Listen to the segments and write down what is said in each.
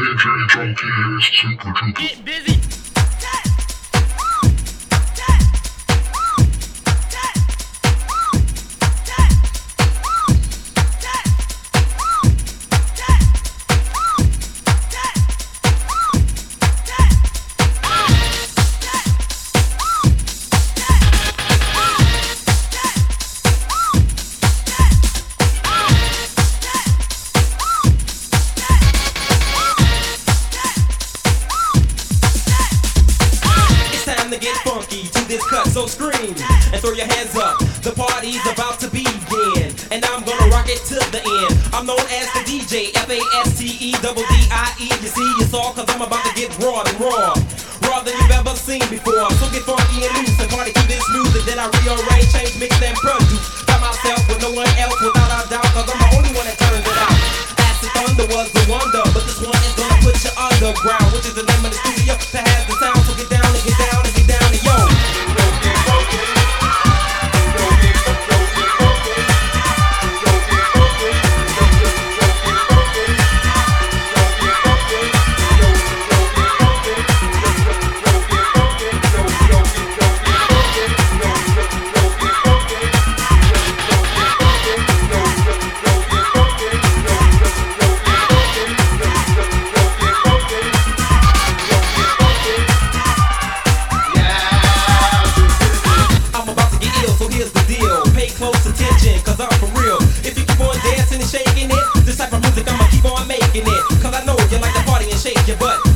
JJ Junkie is super duper. Get busy. Butt.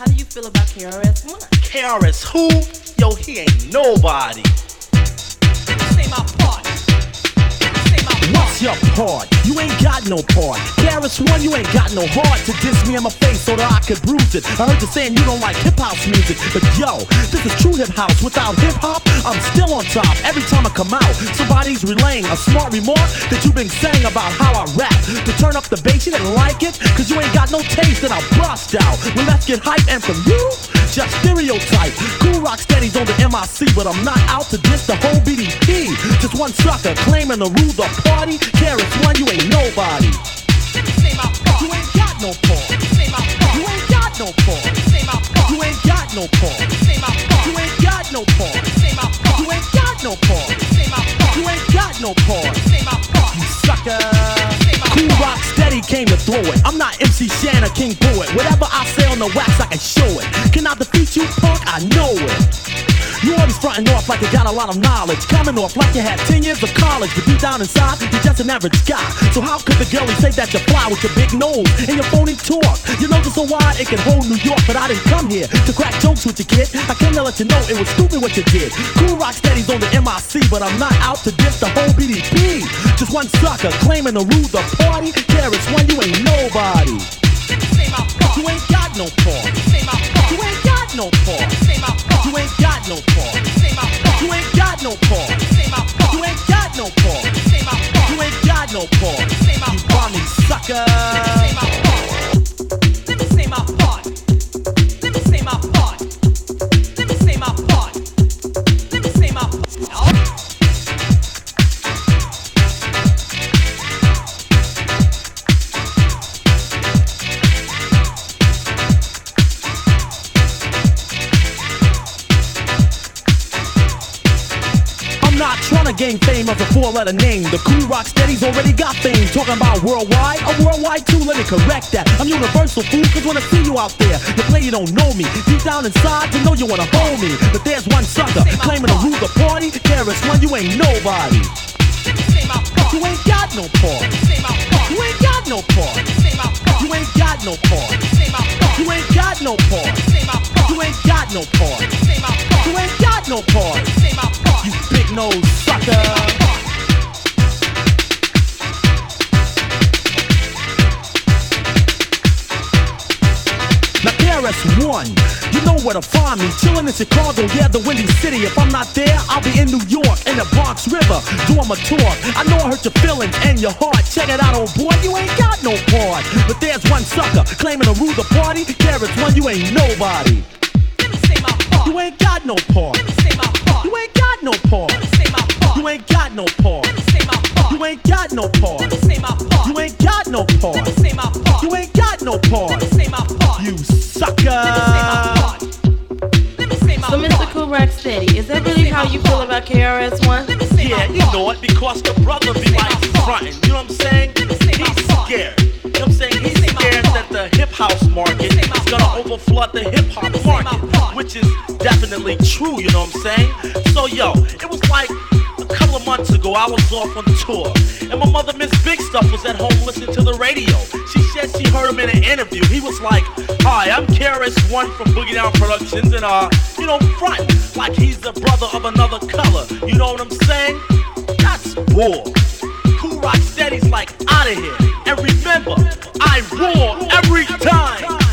How do you feel about KRS One? KRS who? Yo, he ain't nobody. Say my part. What's your part? You ain't got no part. KRS One, you ain't got no heart to diss me in my face so that I could bruise it. I heard you saying you don't like hip house music, but yo, this is true hip house. Without hip hop, I'm still on top. Every time I come out, somebody's relaying a smart remark that you've been saying about how I rap. To turn up the bass, you didn't like it, cause you ain't got no taste, and I bust out. Well, let's get hype, and from you, just stereotype. Kool Rock Steady's on the MIC, but I'm not out to diss the whole BDP. Just one sucker claiming to rule the party. KRS One, you ain't nobody. Say my part. You ain't got no part. Say my part. You ain't got no part. Say my part. You ain't got no part. Say my part. You ain't got no part. Say my part. You ain't got no part. Say my part. You ain't got no part. Say my part. You sucker. Kool Rock Steady came to throw it. I'm not MC Shanna, King Poet. Whatever I say on the wax, I can show it. Can I defeat you, punk? I know it. You always fronting off like you got a lot of knowledge. Coming off like you had 10 years of college. But deep down inside, you're just an average guy. So how could the girlie say that you fly with your big nose and your phony talk? Your nose is so wide it can hold New York. But I didn't come here to crack jokes with you, kid. I came to let you know it was stupid what you did. Kool Rock Steady's on the MIC, but I'm not out to diss the whole BDP. Just one sucker claiming to rule the party. KRS One, you ain't nobody. Say my part. You ain't got no part. Part. You ain't got got no pause. You ain't got no pause. You ain't got no pause. You ain't got no pause. You ain't got no pause. You bummy sucker. Four-letter name. The Kool Rock Steady's already got fame. Talking about worldwide, a worldwide too. Let me correct that. I'm universal fool, cause when I see you out there, you play you don't know me. Deep down inside, you know you wanna hold me. But there's one sucker claiming to rule the party. KRS One, you ain't nobody. Let me say my part. You ain't got no part. Let me say my part. You ain't got no part. Let me say my part. You ain't got no part. Let me say my part. You ain't got no part. Let me say my part. You ain't got no part. Let me say my part. You ain't got no part. Let me say my part. You big nose sucker. Now KRS-One, you know where to find me. Chillin' in Chicago, yeah, the Windy City. If I'm not there, I'll be in New York, in the Bronx River, doing my tour. I know I hurt your feelings and your heart. Check it out, old boy, you ain't got no part. But there's one sucker claiming to rule the party. KRS-One, you ain't nobody. Let me say my part. You ain't got no part. Let me say my part. You ain't got no part. Let me say my part. You ain't got no part. Let me say my part. You ain't got no part. Let me say my part. You ain't got no Let me part. say my part. You ain't got no part. Let me say my part. You Let me say my sucker. part. Let me say my So. Mr. Kool Rock Steady, is that really how you feel about KRS One? Let me say Yeah, my you part. know what? because the brother be like frontin'. You know what I'm saying? He's scared. You know what I'm saying? He's scared that the hip house market is gonna overflood the hip hop market, which is definitely true. You know what I'm saying? So yo, it was like a couple of months ago. I was off on the tour, and my mother, Miss Big Stuff, was at home listening to the radio. She said she heard him in an interview. He was like, "Hi, I'm KRS One from Boogie Down Productions, and uh, you know, front like he's the brother of another color. You know what I'm saying? That's bull. Kool Rock Steady's like out of here. And remember, I roar every time.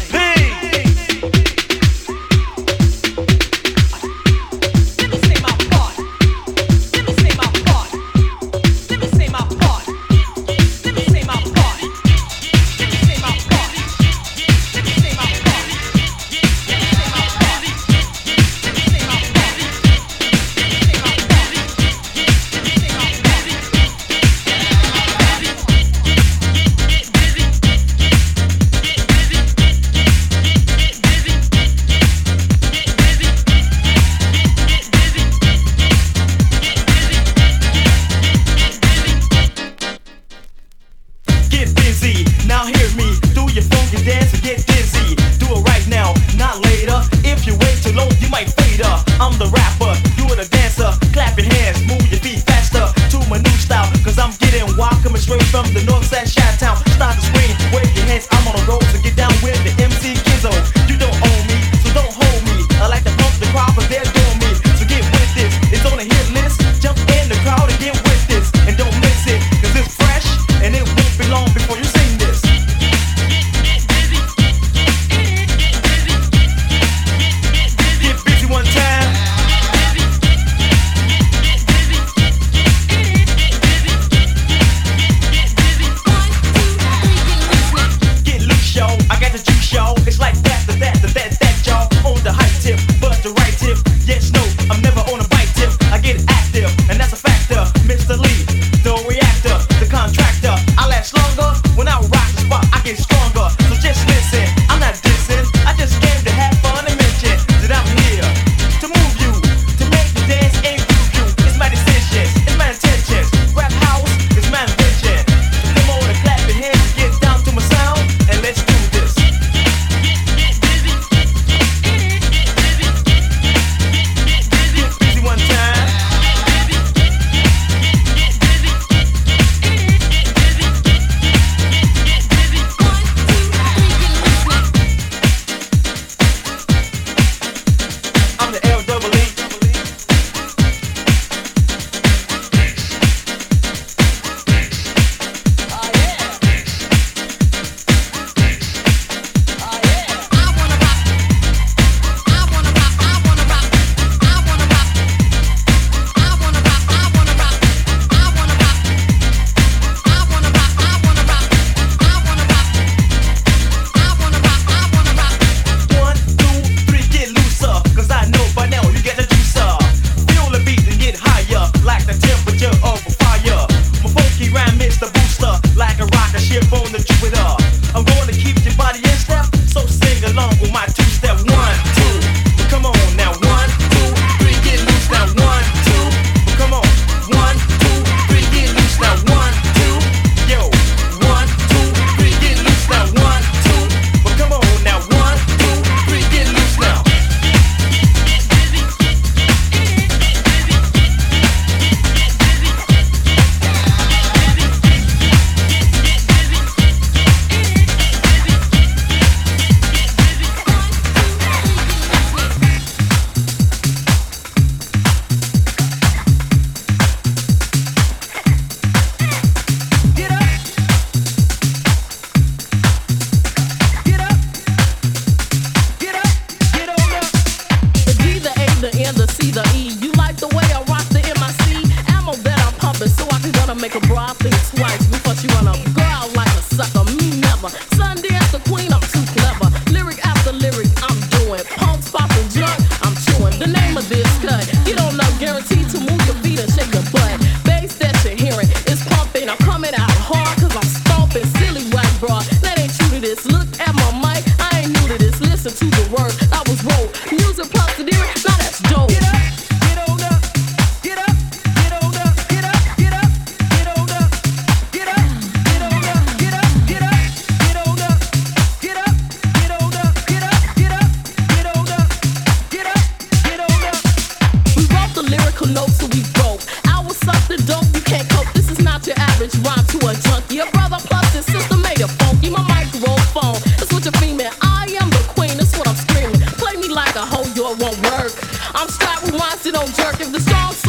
If to go with the flow,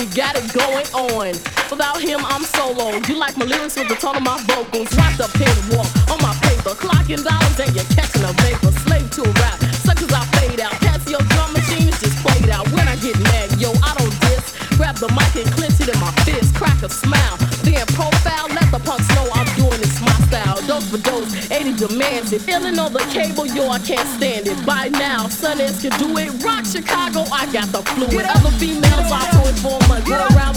we got it going on. Without him, I'm solo. You like my lyrics with the tone of my vocals. Rock the pen walk on my paper. Clocking dollars and you're catching a vapor. Slave to a rap, such as I fade out. Casio drum machine is just played out. When I get mad, yo, I don't diss. Grab the mic and clench it in my fist. Crack a smack. demands it. Illin' on the cable, yo, I can't stand it. By now, Sundance can do it. Rock Chicago, I got the fluid. Other females, I toy for my Get around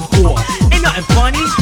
Ain't nothing funny.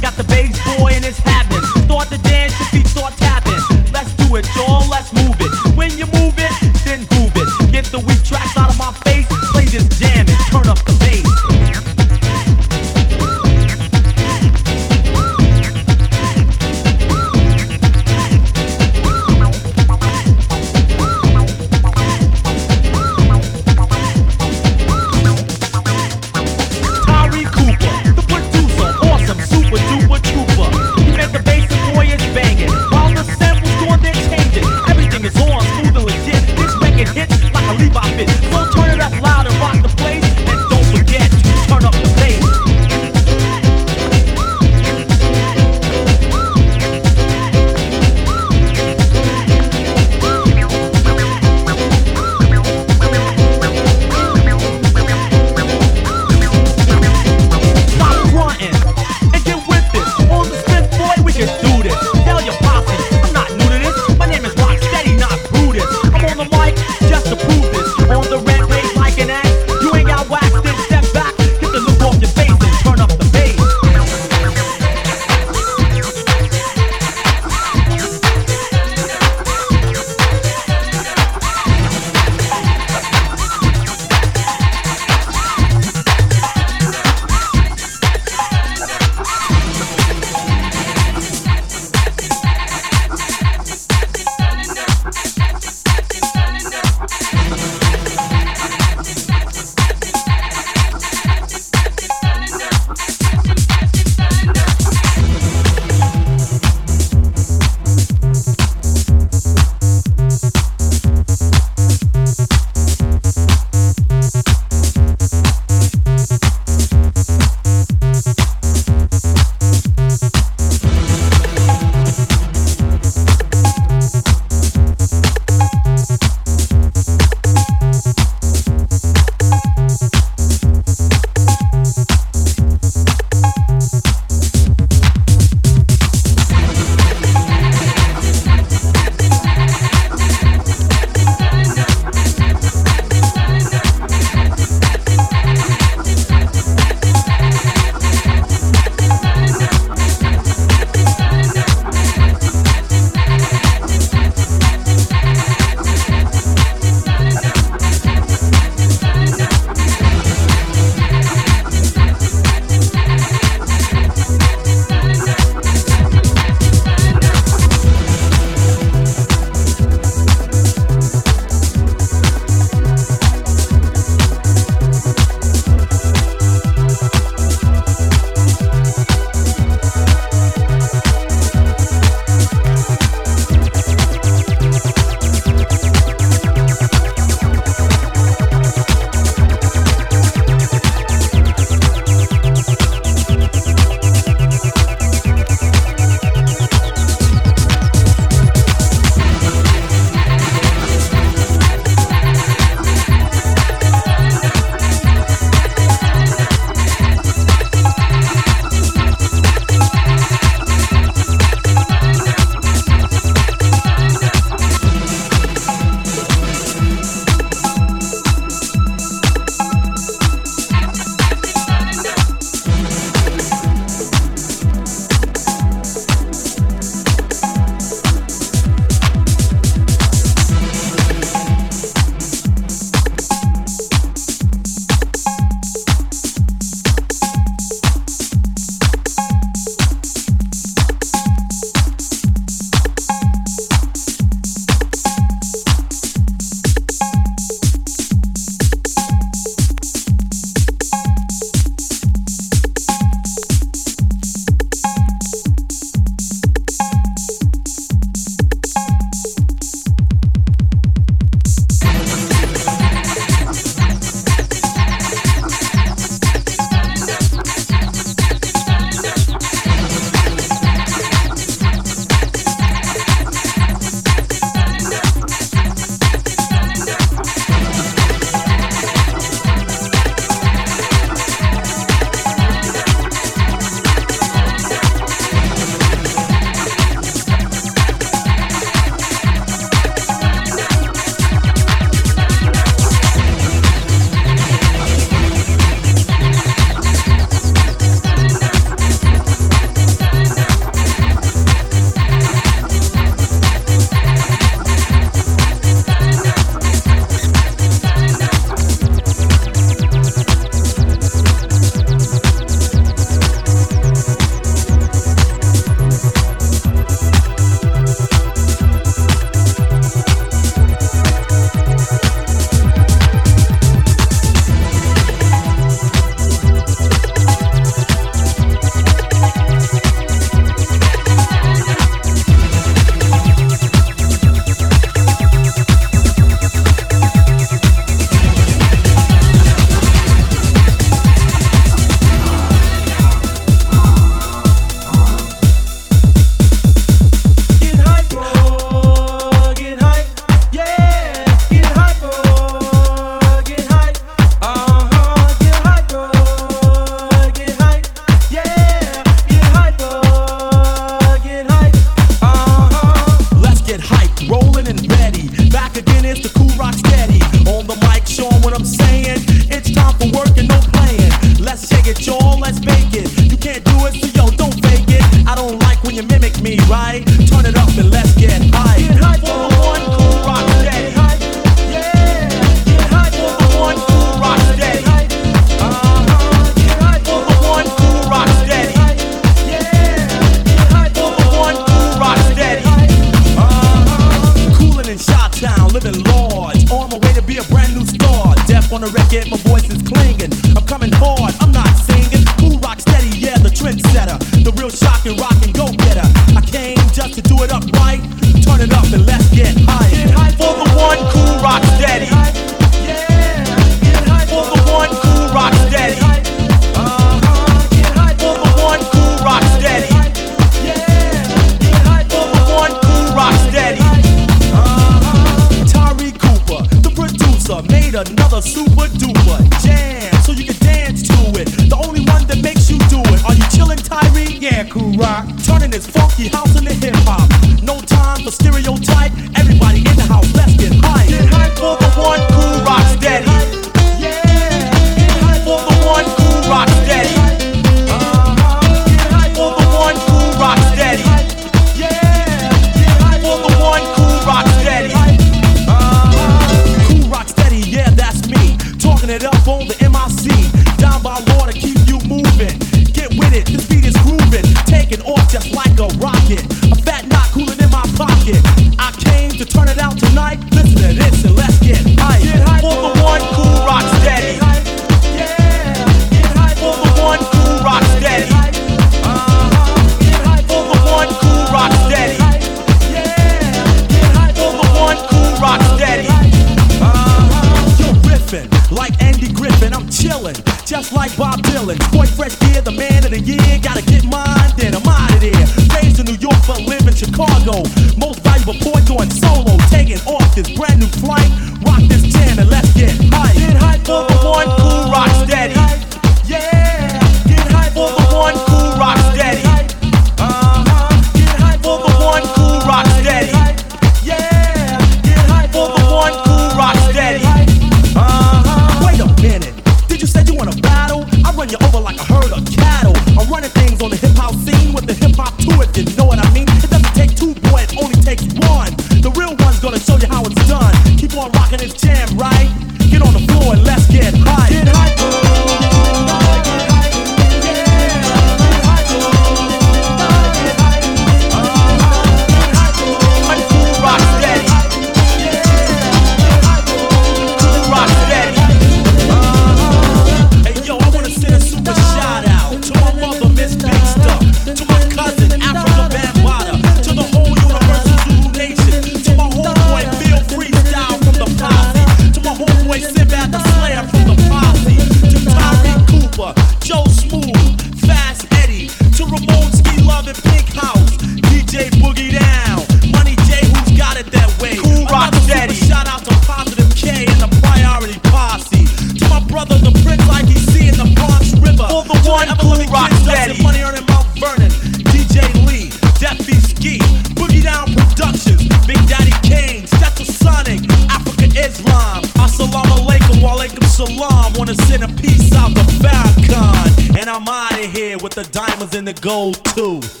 The diamonds and the gold too.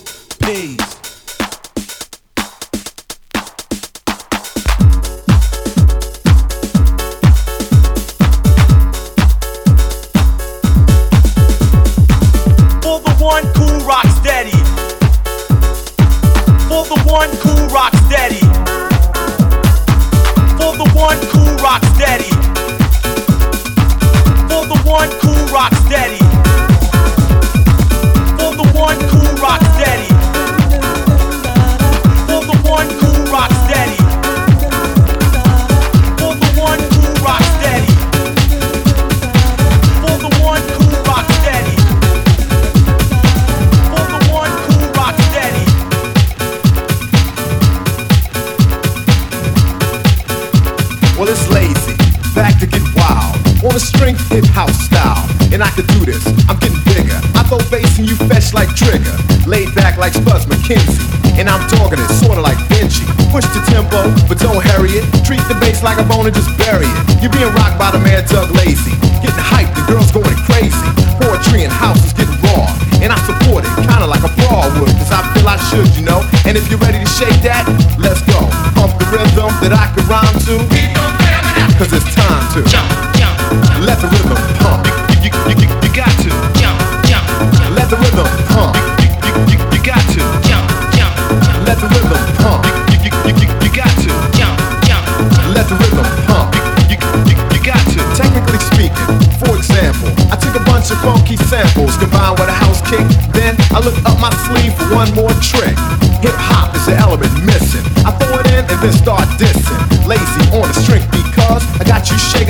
Like Spuds MacKenzie. And I'm talking it sorta like Benji. Push the tempo, but don't hurry it. Treat the bass like a bone and just bury it. You're being rocked by the man Doug Lazy. Getting hyped, the girls going crazy. Poetry and house is getting raw. And I support it, kinda like a brawl would, cause I feel I should, you know. And if you're ready to shake that,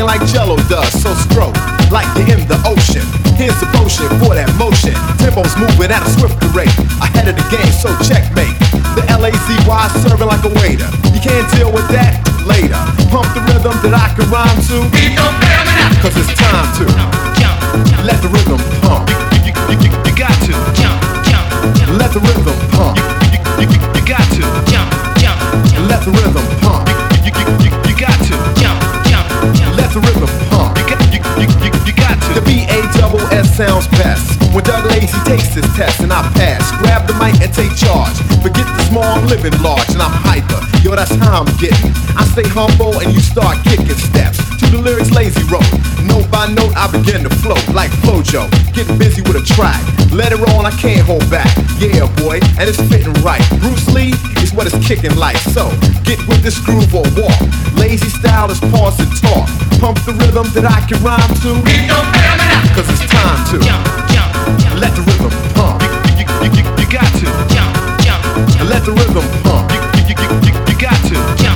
like Jello does. So stroke like you're in the ocean. Here's the potion for that motion. Tempo's moving at a swifter rate. Ahead of the game, so checkmate. The L-A-Z-Y serving like a waiter. You can't deal with that later. Pump the rhythm that I can rhyme to. Cause it's time to let the rhythm pump. You, you, got to. Let the rhythm pump. You got to. Let the rhythm pump. B-A-double-S sounds best. When Doug Lazy takes his test and I pass, grab the mic and take charge. Forget the small, I'm living large and I'm hyper. Yo, that's how I'm getting. I stay humble and you start kicking steps to the lyrics Lazy wrote. Note by note, I begin to float like Flojo. Getting busy with a track. Let it roll, I can't hold back. Yeah, boy, and it's fitting right. Bruce Lee is what it's kicking like. So get with this groove or walk. Lazy style is pause and talk. Pump the rhythm that I can rhyme to. Cause it's time to let the rhythm pump. You, you, you, you got to. Let the rhythm pump. You, you, you, you, got to.